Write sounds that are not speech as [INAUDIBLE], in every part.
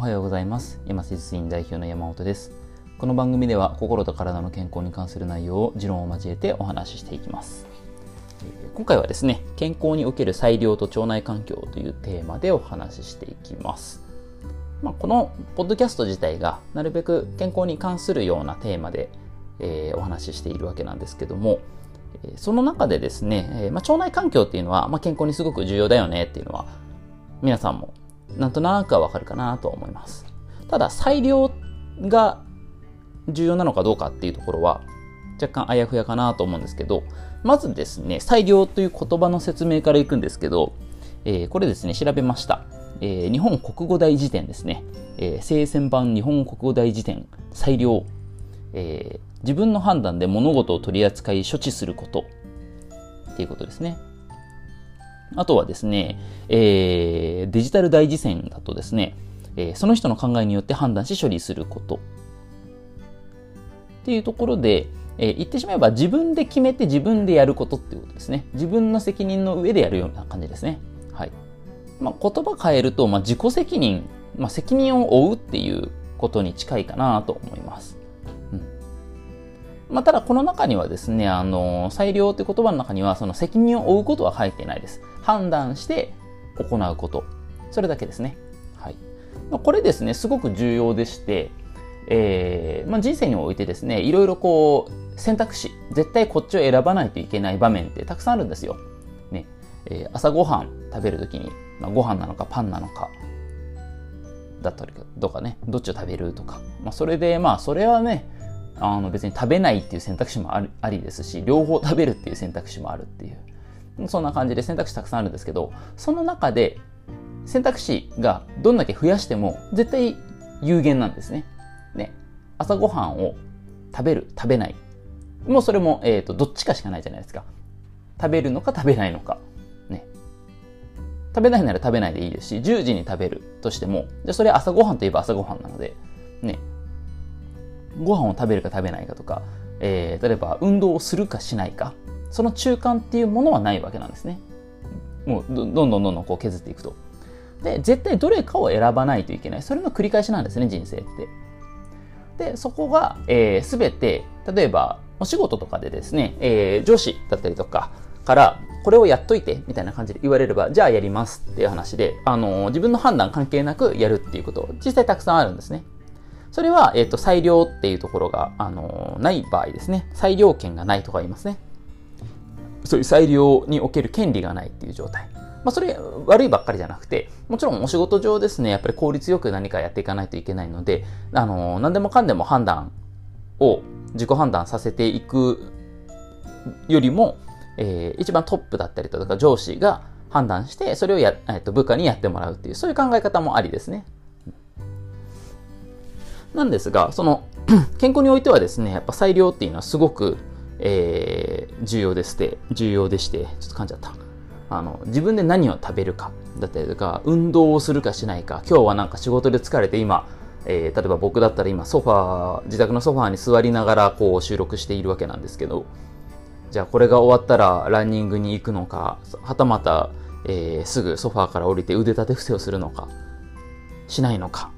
おはようございます。山瀬実院代表の山本です。この番組では心と体の健康に関する内容を持論を交えてお話ししていきます。今回はですね健康における裁量と腸内環境というテーマでお話ししていきます。まあ、このポッドキャスト自体がなるべく健康に関するようなテーマで、えー、お話ししているわけなんですけども、その中でですね、えー、まあ、腸内環境っていうのは、まあ、健康にすごく重要だよねっていうのは皆さんもなんとなくはわかるかなと思います。ただ、裁量が重要なのかどうかっていうところは若干あやふやかなと思うんですけど、まずですね、裁量という言葉の説明からいくんですけど、えー、これですね、調べました。えー、日本国語大辞典ですね。えー、聖戦版日本国語大辞典裁量、えー、自分の判断で物事を取り扱い処置することっていうことですね。あとはですね、えー、デジタル大辞典だとですね、えー、その人の考えによって判断し処理すること。っていうところで、えー、言ってしまえば自分で決めて自分でやることっていうことですね。自分の責任の上でやるような感じですね。はい。まあ、言葉変えると、まあ、自己責任、まあ、責任を負うっていうことに近いかなと思います。まあ、ただこの中にはですね、あの、裁量って言葉の中には、その責任を負うことは書いてないです。判断して行うこと。それだけですね。はい。これですね、すごく重要でして、えー、まあ、人生においてですね、いろいろこう、選択肢、絶対こっちを選ばないといけない場面ってたくさんあるんですよ。ね。えー、朝ごはん食べるときに、まあ、ご飯なのかパンなのか、だったりとかね、どっちを食べるとか。まあ、それで、まあ、それはね、あの別に食べないっていう選択肢もあるありですし、両方食べるっていう選択肢もあるっていう。そんな感じで選択肢たくさんあるんですけど、その中で選択肢がどんだけ増やしても絶対有限なんですね。ね。朝ごはんを食べる、食べない。もうそれも、えっ、ー、と、どっちかしかないじゃないですか。食べるのか食べないのか。ね。食べないなら食べないでいいですし、10時に食べるとしても、じゃそれ朝ごはんといえば朝ごはんなので、ね。ご飯を食べるか食べないかとか、えー、例えば運動をするかしないか、その中間っていうものはないわけなんですね。もうどんどんどんどんこう削っていくと。で、絶対どれかを選ばないといけない。それの繰り返しなんですね、人生って。で、そこが、えー、全て、例えば、お仕事とかでですね、えー、上司だったりとかから、これをやっといて、みたいな感じで言われれば、じゃあやりますっていう話で、あのー、自分の判断関係なくやるっていうこと、実際たくさんあるんですね。それは、えっ、と、裁量っていうところが、あの、ない場合ですね。裁量権がないとか言いますね。そういう裁量における権利がないっていう状態。まあ、それ悪いばっかりじゃなくて、もちろんお仕事上ですね、やっぱり効率よく何かやっていかないといけないので、あの、何でもかんでも判断を自己判断させていくよりも、えー、一番トップだったりとか上司が判断して、それをや、えー、と部下にやってもらうっていう、そういう考え方もありですね。なんですが、その [CLEARS THROAT] 健康においてはですね、やっぱ裁量っていうのはすごく、えー、重要でして、重要でして、ちょっと噛んじゃった。あの、自分で何を食べるかだったりとか、運動をするかしないか、今日はなんか仕事で疲れて今、えー、例えば僕だったら今ソファー、自宅のソファーに座りながらこう収録しているわけなんですけど、じゃあこれが終わったらランニングに行くのか、はたまた、えー、すぐソファーから降りて腕立て伏せをするのか、しないのか、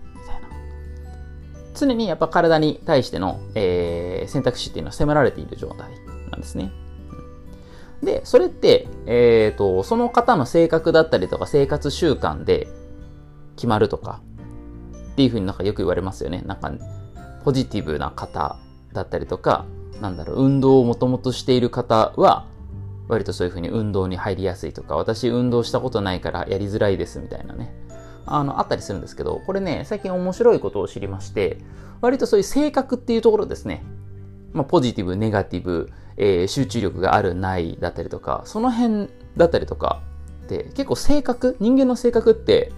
常にやっぱ体に対しての、えー、選択肢っていうのは迫られている状態なんですね。で、それって、えっ、ー、と、その方の性格だったりとか生活習慣で決まるとかっていうふうになんかよく言われますよね。なんか、ポジティブな方だったりとか、なんだろう、運動をもともとしている方は、割とそういうふうに運動に入りやすいとか、私運動したことないからやりづらいですみたいなね。あの、あったりするんですけど、これね、最近面白いことを知りまして、割とそういう性格っていうところですね。まあ、ポジティブ、ネガティブ、えー、集中力がある、ないだったりとか、その辺だったりとかで、結構性格、人間の性格って、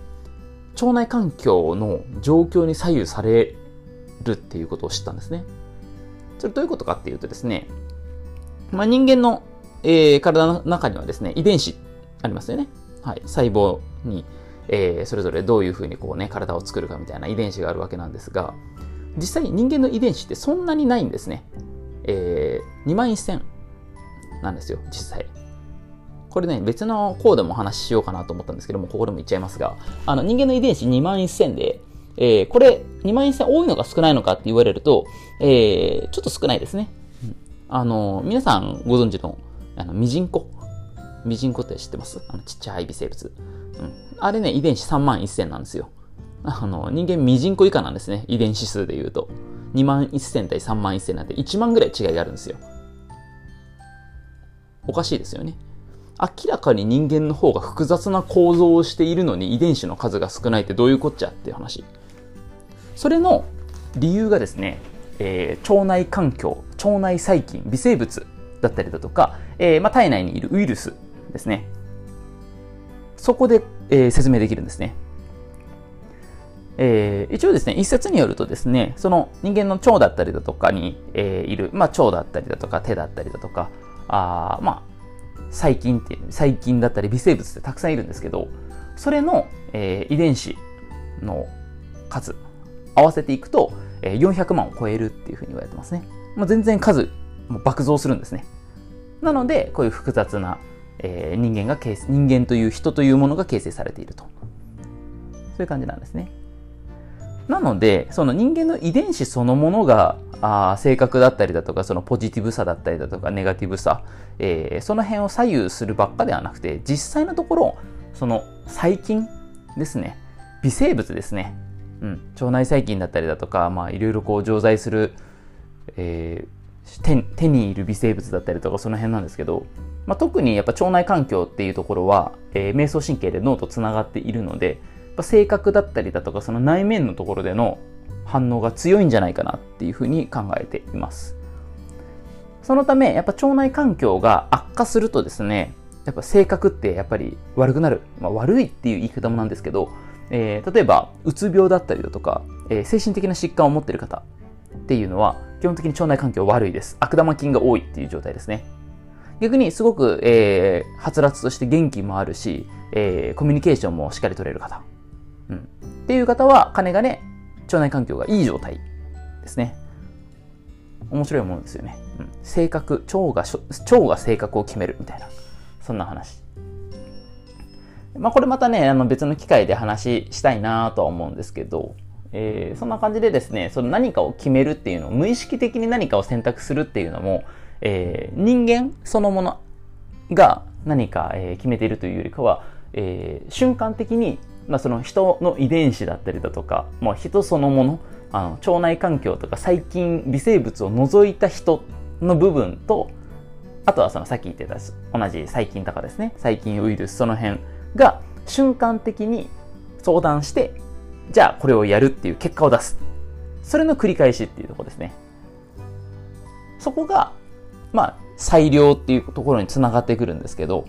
腸内環境の状況に左右されるっていうことを知ったんですね。それどういうことかっていうとですね、まあ、人間の、えー、体の中にはですね、遺伝子ありますよね。はい。細胞に、えー、それぞれどういうふうにこうね、体を作るかみたいな遺伝子があるわけなんですが、実際人間の遺伝子ってそんなにないんですね。えー、2万1000なんですよ、実際。これね、別の項でもお話ししようかなと思ったんですけども、ここでも言っちゃいますが、あの人間の遺伝子2万1000で、えー、これ、2万1000多いのか少ないのかって言われると、えー、ちょっと少ないですね。うん、あの、皆さんご存知の、あの、ミジンコ。ミジンコって知ってます？あの、ちっちゃい微生物。うん。あれね、遺伝子3万1000なんですよ。あの、人間ミジンコ以下なんですね。遺伝子数で言うと。2万1000対3万1000なんて1万ぐらい違いがあるんですよ。おかしいですよね。明らかに人間の方が複雑な構造をしているのに遺伝子の数が少ないってどういうこっちゃっていう話。それの理由がですね、えー、腸内環境、腸内細菌、微生物だったりだとか、えー、まあ、体内にいるウイルスですね。そこで、えー、説明できるんですね。えー、一応ですね、一説によるとですね、その人間の腸だったりだとかに、えー、いる、まあ、腸だったりだとか手だったりだとか、あまあ、細菌っていう、細菌だったり微生物ってたくさんいるんですけど、それの、えー、遺伝子の数、合わせていくと、えー、400万を超えるっていうふうに言われてますね。まあ、全然数、もう爆増するんですね。なので、こういう複雑な、えー、人間が形、人間という人というものが形成されていると。そういう感じなんですね。なので、その人間の遺伝子そのものが、あ性格だったりだとか、そのポジティブさだったりだとか、ネガティブさ、えー、その辺を左右するばっかではなくて、実際のところ、その細菌ですね、微生物ですね、うん、腸内細菌だったりだとか、まあ、いろいろこう常在する、えー、手にいる微生物だったりとか、その辺なんですけど、まあ、特にやっぱ腸内環境っていうところは、えー、瞑想神経で脳とつながっているので、性格だったりだとかその内面のところでの反応が強いんじゃないかなっていうふうに考えています。そのためやっぱ腸内環境が悪化するとですねやっぱ性格ってやっぱり悪くなる、まあ、悪いっていう言い方もなんですけど、えー、例えばうつ病だったりだとか、えー、精神的な疾患を持っている方っていうのは基本的に腸内環境悪いです悪玉菌が多いっていう状態ですね逆にすごく、えー、はつらつとして元気もあるし、えー、コミュニケーションもしっかり取れる方うん。っていう方は、金がね、腸内環境がいい状態ですね。面白いものですよね。うん、性格、腸が、腸が性格を決めるみたいな、そんな話。まあこれまたね、あの別の機会で話したいなとは思うんですけど、えー、そんな感じでですね、その何かを決めるっていうのを、無意識的に何かを選択するっていうのも、えー、人間そのものが何か、えー、決めているというよりかは、えー、瞬間的にまあ、その人の遺伝子だったりだとか、まあ、人そのものあの腸内環境とか細菌微生物を除いた人の部分とあとはそのさっき言ってた同じ細菌とかですね細菌ウイルスその辺が瞬間的に相談してじゃあこれをやるっていう結果を出す。それの繰り返しっていうところですね。そこがまあ裁量っていうところにつながってくるんですけど、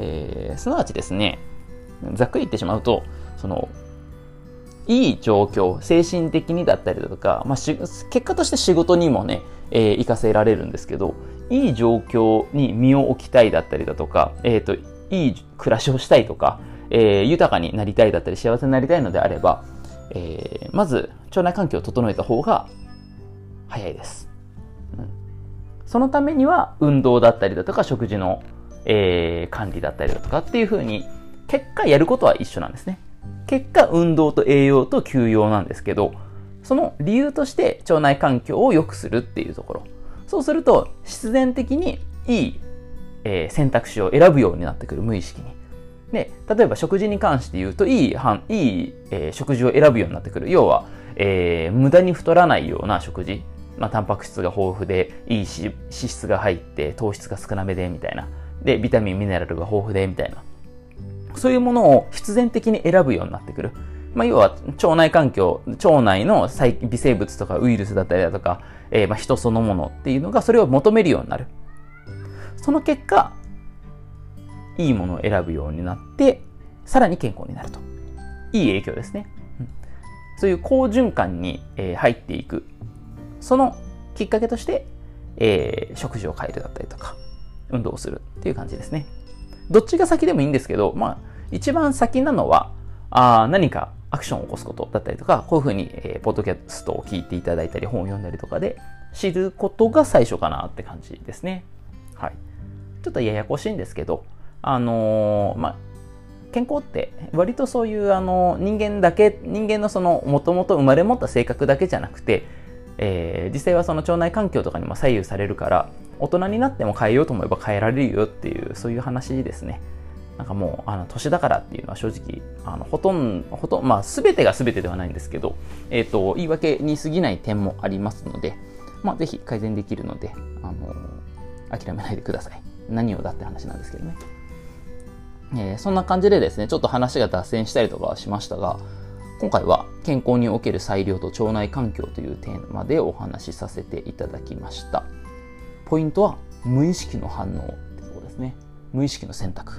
えー、すなわちですねざっくり言ってしまうと、その、いい状況、精神的にだったりだとか、まあ、結果として仕事にもね、えー、活かせられるんですけど、いい状況に身を置きたいだったりだとか、えっ、ー、と、いい暮らしをしたいとか、えー、豊かになりたいだったり、幸せになりたいのであれば、えー、まず、腸内環境を整えた方が早いです。うん、そのためには、運動だったりだとか、食事の、えー、管理だったりだとかっていうふうに、結果やることは一緒なんですね。結果、運動と栄養と休養なんですけど、その理由として腸内環境を良くするっていうところ。そうすると、必然的にいい、えー、選択肢を選ぶようになってくる、無意識に。で、例えば食事に関して言うと、いい、いい、えー、食事を選ぶようになってくる。要は、えー、無駄に太らないような食事。まあ、タンパク質が豊富で、いい脂質が入って、糖質が少なめで、みたいな。で、ビタミン、ミネラルが豊富で、みたいな。そういうものを必然的に選ぶようになってくる。まあ、要は腸内環境、腸内の微生物とかウイルスだったりだとか、えー、まあ人そのものっていうのがそれを求めるようになる。その結果、いいものを選ぶようになって、さらに健康になると。いい影響ですね。うん、そういう好循環に、え、入っていく。そのきっかけとして、えー、食事を変えるだったりとか、運動をするっていう感じですね。どっちが先でもいいんですけど、まあ、一番先なのは、あ何かアクションを起こすことだったりとか、こういうふうに、えー、ポッドキャストを聞いていただいたり、本を読んだりとかで知ることが最初かなって感じですね。はい。ちょっとややこしいんですけど、あのー、まあ、健康って割とそういうあの人間だけ人間のそのもともと生まれ持った性格だけじゃなくて、えー、実際はその腸内環境とかにも左右されるから大人になっても変えようと思えば変えられるよっていうそういう話ですね。なんかもう、あの、年だからっていうのは正直、あの、ほとんど、ほとん、まあ、すべてがすべてではないんですけど、え、ー、と、言い訳に過ぎない点もありますので、まあ、ぜひ改善できるので、あの、諦めないでください。何をだって話なんですけどね。えー、そんな感じでですね、ちょっと話が脱線したりとかはしましたが、今回は健康における裁量と腸内環境というテーマでお話しさせていただきました。ポイントは無意識の反応ってとこですね。無意識の選択。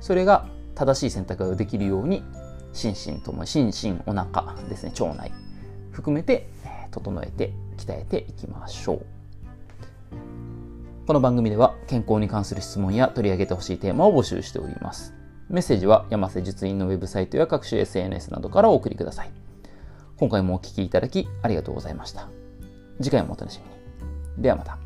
それが正しい選択ができるように心身とも心身お腹ですね腸内含めて整えて鍛えていきましょうこの番組では健康に関する質問や取り上げてほしいテーマを募集しております。メッセージは山瀬術院のウェブサイトや各種 SNS などからお送りください。今回もお聴きいただきありがとうございました。次回もお楽しみに。ではまた。